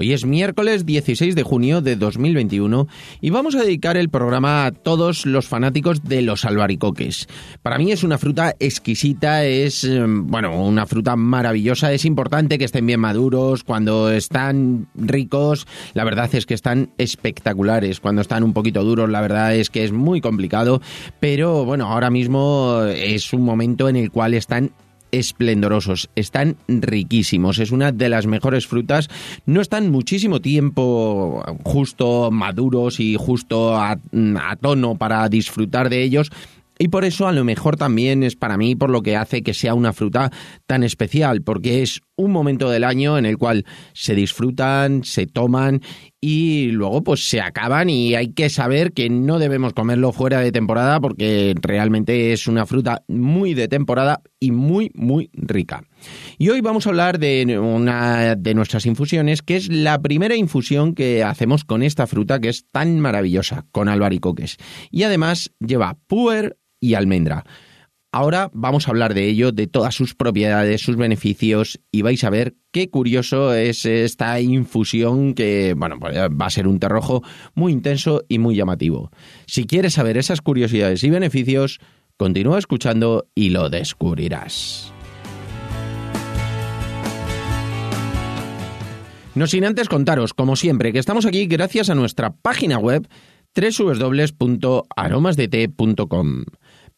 Hoy es miércoles 16 de junio de 2021 y vamos a dedicar el programa a todos los fanáticos de los albaricoques. Para mí es una fruta exquisita, es, em, bueno, una fruta maravillosa, es importante que estén bien maduros, cuando están ricos, la verdad es que están espectaculares, cuando están un poquito duros, la verdad es que es muy complicado, pero bueno, ahora mismo es un momento en el cual están esplendorosos, están riquísimos, es una de las mejores frutas, no están muchísimo tiempo justo maduros y justo a, tono para disfrutar de ellos, y por eso a lo mejor también es para mí por lo que hace que sea una fruta tan especial, porque es un momento del año en el cual se disfrutan, se toman y luego pues se acaban y hay que saber que no debemos comerlo fuera de temporada porque realmente es una fruta muy de temporada y muy muy rica. Y hoy vamos a hablar de una de nuestras infusiones que es la primera infusión que hacemos con esta fruta que es tan maravillosa, con albaricoques. Y además lleva puer, y almendra. Ahora vamos a hablar de ello, de todas sus propiedades, sus beneficios y vais a ver qué curioso es esta infusión que, bueno, pues, va a ser un terrojo muy intenso y muy llamativo. Si quieres saber esas curiosidades y beneficios, continúa escuchando y lo descubrirás. No sin antes contaros, como siempre, que estamos aquí gracias a nuestra página web www.aromasdete.com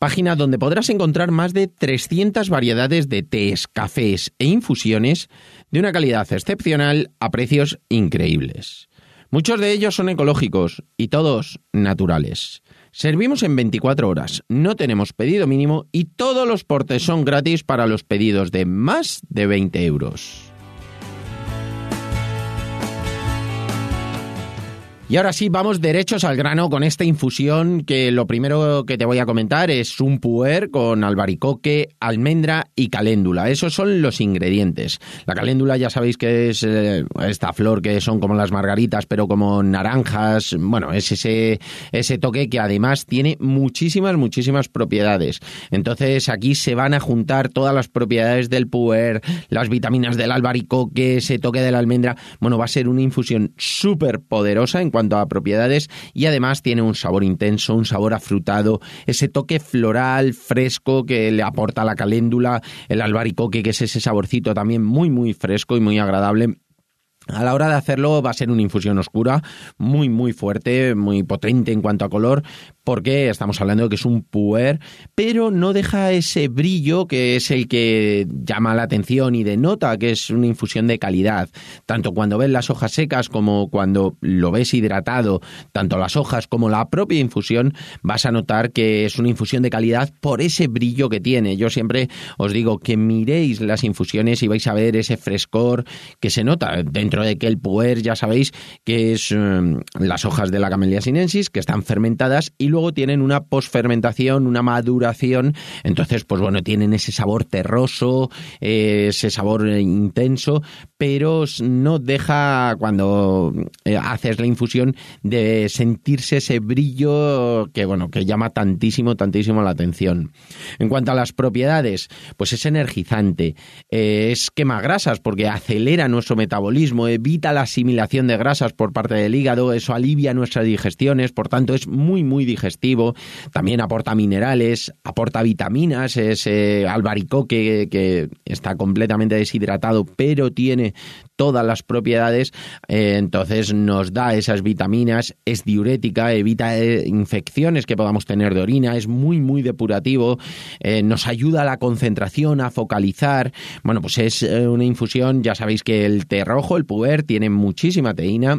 página donde podrás encontrar más de 300 variedades de tés, cafés e infusiones de una calidad excepcional a precios increíbles. Muchos de ellos son ecológicos y todos naturales. Servimos en 24 horas, no tenemos pedido mínimo y todos los portes son gratis para los pedidos de más de 20 euros. Y ahora sí, vamos derechos al grano con esta infusión que lo primero que te voy a comentar es un puer con albaricoque, almendra y caléndula. Esos son los ingredientes. La caléndula ya sabéis que es eh, esta flor que son como las margaritas, pero como naranjas. Bueno, es ese, ese toque que además tiene muchísimas, muchísimas propiedades. Entonces aquí se van a juntar todas las propiedades del puer, las vitaminas del albaricoque, ese toque de la almendra. Bueno, va a ser una infusión súper poderosa en cuanto a propiedades y además tiene un sabor intenso, un sabor afrutado, ese toque floral, fresco que le aporta la caléndula, el albaricoque, que es ese saborcito también muy, muy fresco y muy agradable. A la hora de hacerlo va a ser una infusión oscura, muy muy fuerte, muy potente en cuanto a color, porque estamos hablando de que es un puer, pero no deja ese brillo que es el que llama la atención y denota que es una infusión de calidad. Tanto cuando ves las hojas secas como cuando lo ves hidratado, tanto las hojas como la propia infusión, vas a notar que es una infusión de calidad por ese brillo que tiene. Yo siempre os digo que miréis las infusiones y vais a ver ese frescor que se nota dentro de que el puer, ya sabéis, que es em, las hojas de la Camellia sinensis que están fermentadas y luego tienen una posfermentación, una maduración, entonces pues bueno, tienen ese sabor terroso, eh, ese sabor intenso, pero no deja cuando eh, haces la infusión de sentirse ese brillo que bueno, que llama tantísimo, tantísimo la atención. En cuanto a las propiedades, pues es energizante, eh, es quema grasas porque acelera nuestro metabolismo, evita la asimilación de grasas por parte del hígado, eso alivia nuestras digestiones, por tanto es muy muy digestivo, también aporta minerales, aporta vitaminas, ese albaricoque que está completamente deshidratado, pero tiene todas las propiedades, eh, entonces nos da esas vitaminas, es diurética, evita eh, infecciones que podamos tener de orina, es muy, muy depurativo, eh, nos ayuda a la concentración, a focalizar. Bueno, pues es una infusión, ya sabéis que el té rojo, el puer, tiene muchísima teína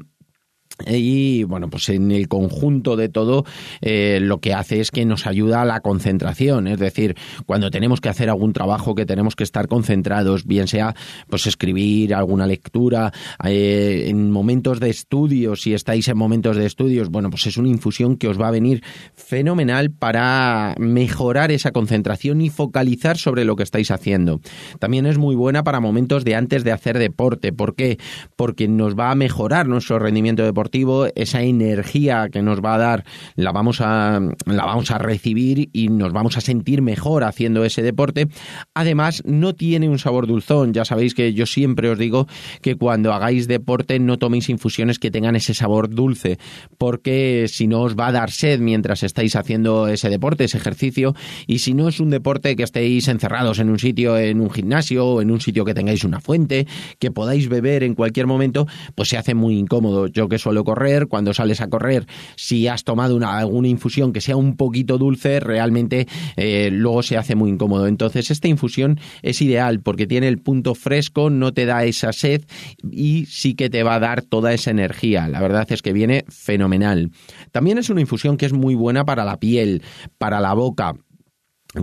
y bueno, pues en el conjunto de todo eh, lo que hace es que nos ayuda a la concentración, es decir, cuando tenemos que hacer algún trabajo que tenemos que estar concentrados, bien sea pues escribir alguna lectura, eh, en momentos de estudios, si estáis en momentos de estudios, bueno, pues es una infusión que os va a venir fenomenal para mejorar esa concentración y focalizar sobre lo que estáis haciendo. También es muy buena para momentos de antes de hacer deporte, ¿por qué? Porque nos va a mejorar nuestro rendimiento deportivo esa energía que nos va a dar la vamos a, la vamos a recibir y nos vamos a sentir mejor haciendo ese deporte. Además, no tiene un sabor dulzón. Ya sabéis que yo siempre os digo que cuando hagáis deporte no toméis infusiones que tengan ese sabor dulce, porque si no os va a dar sed mientras estáis haciendo ese deporte, ese ejercicio, y si no es un deporte que estéis encerrados en un sitio, en un gimnasio o en un sitio que tengáis una fuente, que podáis beber en cualquier momento, pues se hace muy incómodo. Yo que suelo correr, cuando sales a correr, si has tomado una, alguna infusión que sea un poquito dulce, realmente eh, luego se hace muy incómodo. Entonces, esta infusión es ideal porque tiene el punto fresco, no te da esa sed y sí que te va a dar toda esa energía. La verdad es que viene fenomenal. También es una infusión que es muy buena para la piel, para la boca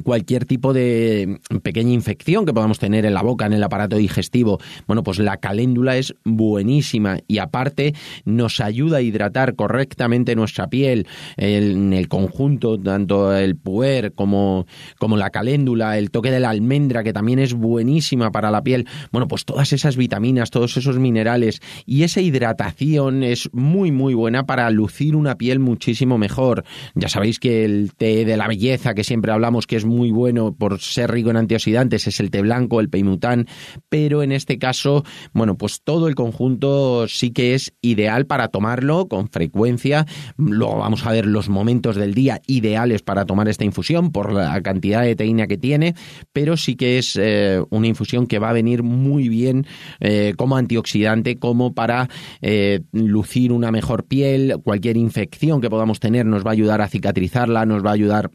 cualquier tipo de pequeña infección que podamos tener en la boca, en el aparato digestivo, bueno, pues la caléndula es buenísima y aparte nos ayuda a hidratar correctamente nuestra piel en el conjunto, tanto el puer como, como la caléndula, el toque de la almendra, que también es buenísima para la piel. Bueno, pues todas esas vitaminas, todos esos minerales y esa hidratación es muy, muy buena para lucir una piel muchísimo mejor. Ya sabéis que el té de la belleza que siempre hablamos que es muy bueno por ser rico en antioxidantes es el té blanco, el peimután, pero en este caso, bueno, pues todo el conjunto sí que es ideal para tomarlo con frecuencia. Luego vamos a ver los momentos del día ideales para tomar esta infusión por la cantidad de teína que tiene, pero sí que es eh, una infusión que va a venir muy bien eh, como antioxidante, como para eh, lucir una mejor piel, cualquier infección que podamos tener nos va a ayudar a cicatrizarla, nos va a ayudar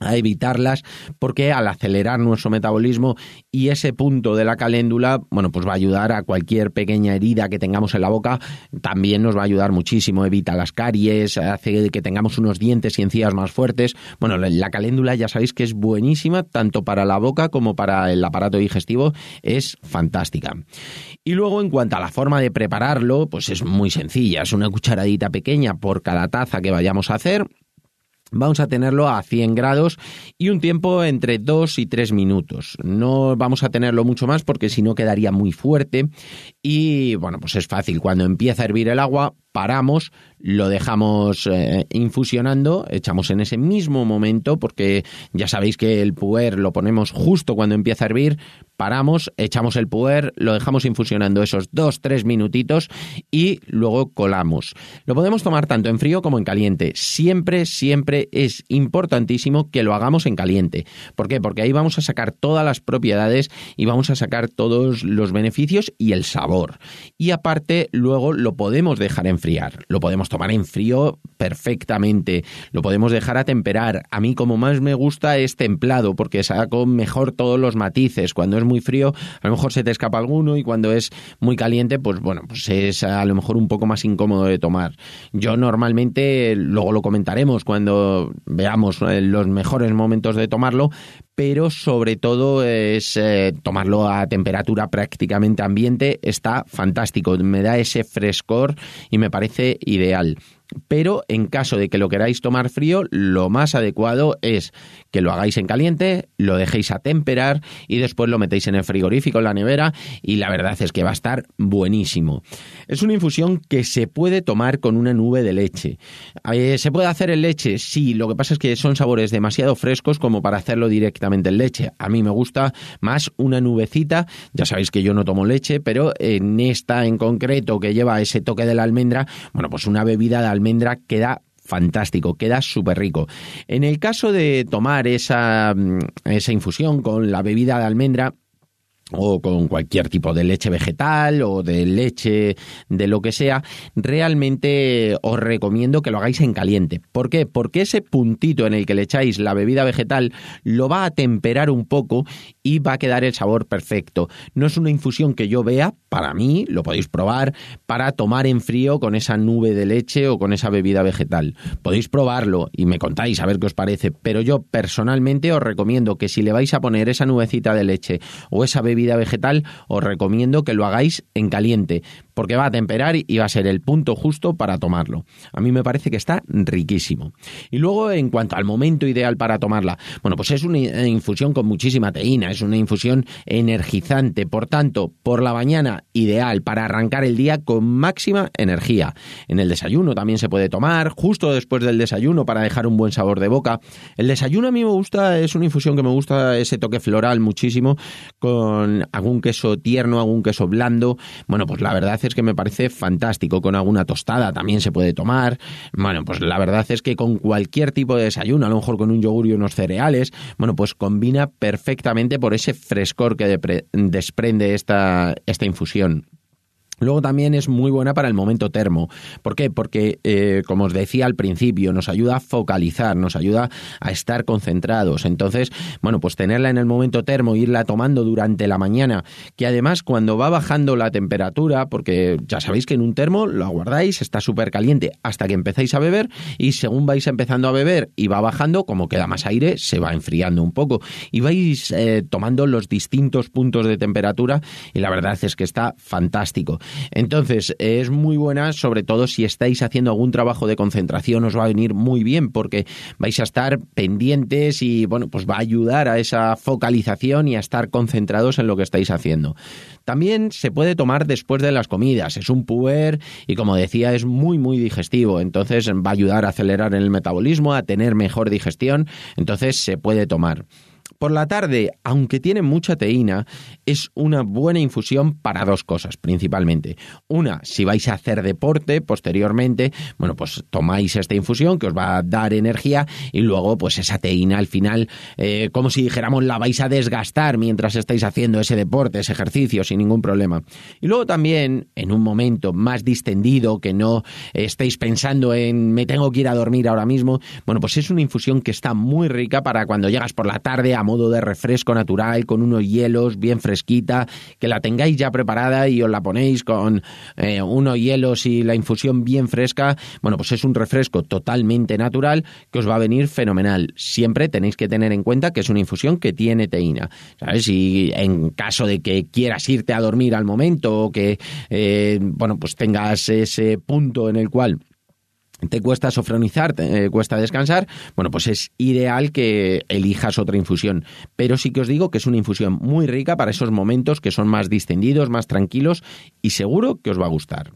a evitarlas porque al acelerar nuestro metabolismo y ese punto de la caléndula, bueno, pues va a ayudar a cualquier pequeña herida que tengamos en la boca, también nos va a ayudar muchísimo, evita las caries, hace que tengamos unos dientes y encías más fuertes. Bueno, la caléndula ya sabéis que es buenísima tanto para la boca como para el aparato digestivo, es fantástica. Y luego en cuanto a la forma de prepararlo, pues es muy sencilla, es una cucharadita pequeña por cada taza que vayamos a hacer Vamos a tenerlo a 100 grados y un tiempo entre 2 y 3 minutos. No vamos a tenerlo mucho más porque si no quedaría muy fuerte. Y bueno, pues es fácil. Cuando empieza a hervir el agua, paramos, lo dejamos eh, infusionando, echamos en ese mismo momento, porque ya sabéis que el puer lo ponemos justo cuando empieza a hervir, paramos, echamos el puer, lo dejamos infusionando esos dos, tres minutitos y luego colamos. Lo podemos tomar tanto en frío como en caliente. Siempre, siempre es importantísimo que lo hagamos en caliente. ¿Por qué? Porque ahí vamos a sacar todas las propiedades y vamos a sacar todos los beneficios y el sabor. Y aparte, luego lo podemos dejar en enfriar. Lo podemos tomar en frío perfectamente. Lo podemos dejar a temperar. A mí como más me gusta es templado porque saco mejor todos los matices. Cuando es muy frío a lo mejor se te escapa alguno y cuando es muy caliente pues bueno, pues es a lo mejor un poco más incómodo de tomar. Yo normalmente, luego lo comentaremos cuando veamos eh, los mejores momentos de tomarlo, pero sobre todo es eh, tomarlo a temperatura prácticamente ambiente, está fantástico, me da ese frescor y me parece ideal pero en caso de que lo queráis tomar frío, lo más adecuado es que lo hagáis en caliente, lo dejéis a temperar y después lo metéis en el frigorífico, en la nevera y la verdad es que va a estar buenísimo. Es una infusión que se puede tomar con una nube de leche. Eh, ¿Se puede hacer en leche? Sí, lo que pasa es que son sabores demasiado frescos como para hacerlo directamente en leche. A mí me gusta más una nubecita, ya sabéis que yo no tomo leche, pero en esta en concreto que lleva ese toque de la almendra, bueno, pues una bebida de almendra almendra queda fantástico, queda súper rico. En el caso de tomar esa, mm, esa infusión con la bebida de almendra, o con cualquier tipo de leche vegetal o de leche de lo que sea, realmente os recomiendo que lo hagáis en caliente. ¿Por qué? Porque ese puntito en el que le echáis la bebida vegetal lo va a temperar un poco y va a quedar el sabor perfecto. No es una infusión que yo vea, para mí, lo podéis probar, para tomar en frío con esa nube de leche o con esa bebida vegetal. Podéis probarlo y me contáis a ver qué os parece, pero yo personalmente os recomiendo que si le vais a poner esa nubecita de leche o esa bebida vegetal, os recomiendo que lo hagáis en caliente, porque va a temperar y va a ser el punto justo para tomarlo. A mí me parece que está riquísimo. Y luego, en cuanto al momento ideal para tomarla, bueno, pues es una infusión con muchísima teína, es una infusión energizante, por tanto, por la mañana ideal para arrancar el día con máxima energía. En el desayuno también se puede tomar, justo después del desayuno para dejar un buen sabor de boca. El desayuno a mí me gusta, es una infusión que me gusta ese toque floral muchísimo con algún queso tierno, algún queso blando. Bueno, pues la verdad es que me parece fantástico. Con alguna tostada también se puede tomar. Bueno, pues la verdad es que con cualquier tipo de desayuno, a lo mejor con un yogur y unos cereales, bueno, pues combina perfectamente por ese frescor que desprende esta, esta infusión. Luego también es muy buena para el momento termo. ¿Por qué? Porque, eh, como os decía al principio, nos ayuda a focalizar, nos ayuda a estar concentrados. Entonces, bueno, pues tenerla en el momento termo, irla tomando durante la mañana, que además cuando va bajando la temperatura, porque ya sabéis que en un termo lo aguardáis, está súper caliente hasta que empezáis a beber y según vais empezando a beber y va bajando, como queda más aire, se va enfriando un poco y vais eh, tomando los distintos puntos de temperatura y la verdad es que está fantástico. Entonces, es muy buena, sobre todo si estáis haciendo algún trabajo de concentración, os va a venir muy bien porque vais a estar pendientes y, bueno, pues va a ayudar a esa focalización y a estar concentrados en lo que estáis haciendo. También se puede tomar después de las comidas, es un puer y como decía es muy muy digestivo, entonces va a ayudar a acelerar el metabolismo, a tener mejor digestión, entonces se puede tomar. Por la tarde, aunque tiene mucha teína, es una buena infusión para dos cosas principalmente. Una, si vais a hacer deporte posteriormente, bueno, pues tomáis esta infusión que os va a dar energía y luego pues esa teína al final, eh, como si dijéramos, la vais a desgastar mientras estáis haciendo ese deporte, ese ejercicio sin ningún problema. Y luego también, en un momento más distendido, que no estéis pensando en me tengo que ir a dormir ahora mismo, bueno, pues es una infusión que está muy rica para cuando llegas por la tarde a modo de refresco natural, con unos hielos, bien fresquita, que la tengáis ya preparada y os la ponéis con eh, unos hielos y la infusión bien fresca, bueno, pues es un refresco totalmente natural que os va a venir fenomenal. Siempre tenéis que tener en cuenta que es una infusión que tiene teína, ¿sabes? Y en caso de que quieras irte a dormir al momento o que, eh, bueno, pues tengas ese punto en el cual te cuesta sofronizar, te eh, cuesta descansar, bueno, pues es ideal que elijas otra infusión. Pero sí que os digo que es una infusión muy rica para esos momentos que son más distendidos, más tranquilos y seguro que os va a gustar.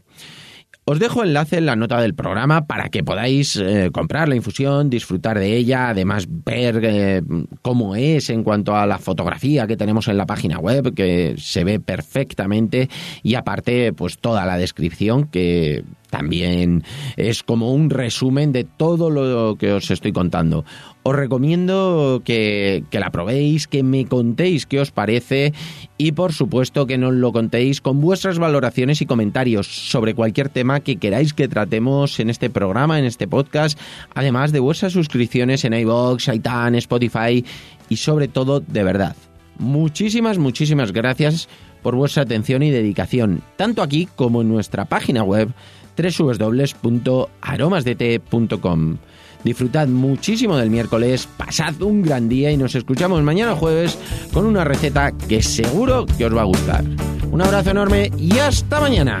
Os dejo enlace en la nota del programa para que podáis eh, comprar la infusión, disfrutar de ella, además ver eh, cómo es en cuanto a la fotografía que tenemos en la página web, que se ve perfectamente, y aparte, pues toda la descripción que también es como un resumen de todo lo que os estoy contando. Os recomiendo que, la probéis, que me contéis qué os parece y por supuesto que nos lo contéis con vuestras valoraciones y comentarios sobre cualquier tema que queráis que tratemos en este programa, en este podcast, además de vuestras suscripciones en iVoox, iTunes, Spotify y sobre todo de verdad. Muchísimas, muchísimas gracias por vuestra atención y dedicación, tanto aquí como en nuestra página web www.aromasdete.com. Disfrutad muchísimo del miércoles, pasad un gran día y nos escuchamos mañana jueves con una receta que seguro que os va a gustar. Un abrazo enorme y hasta mañana.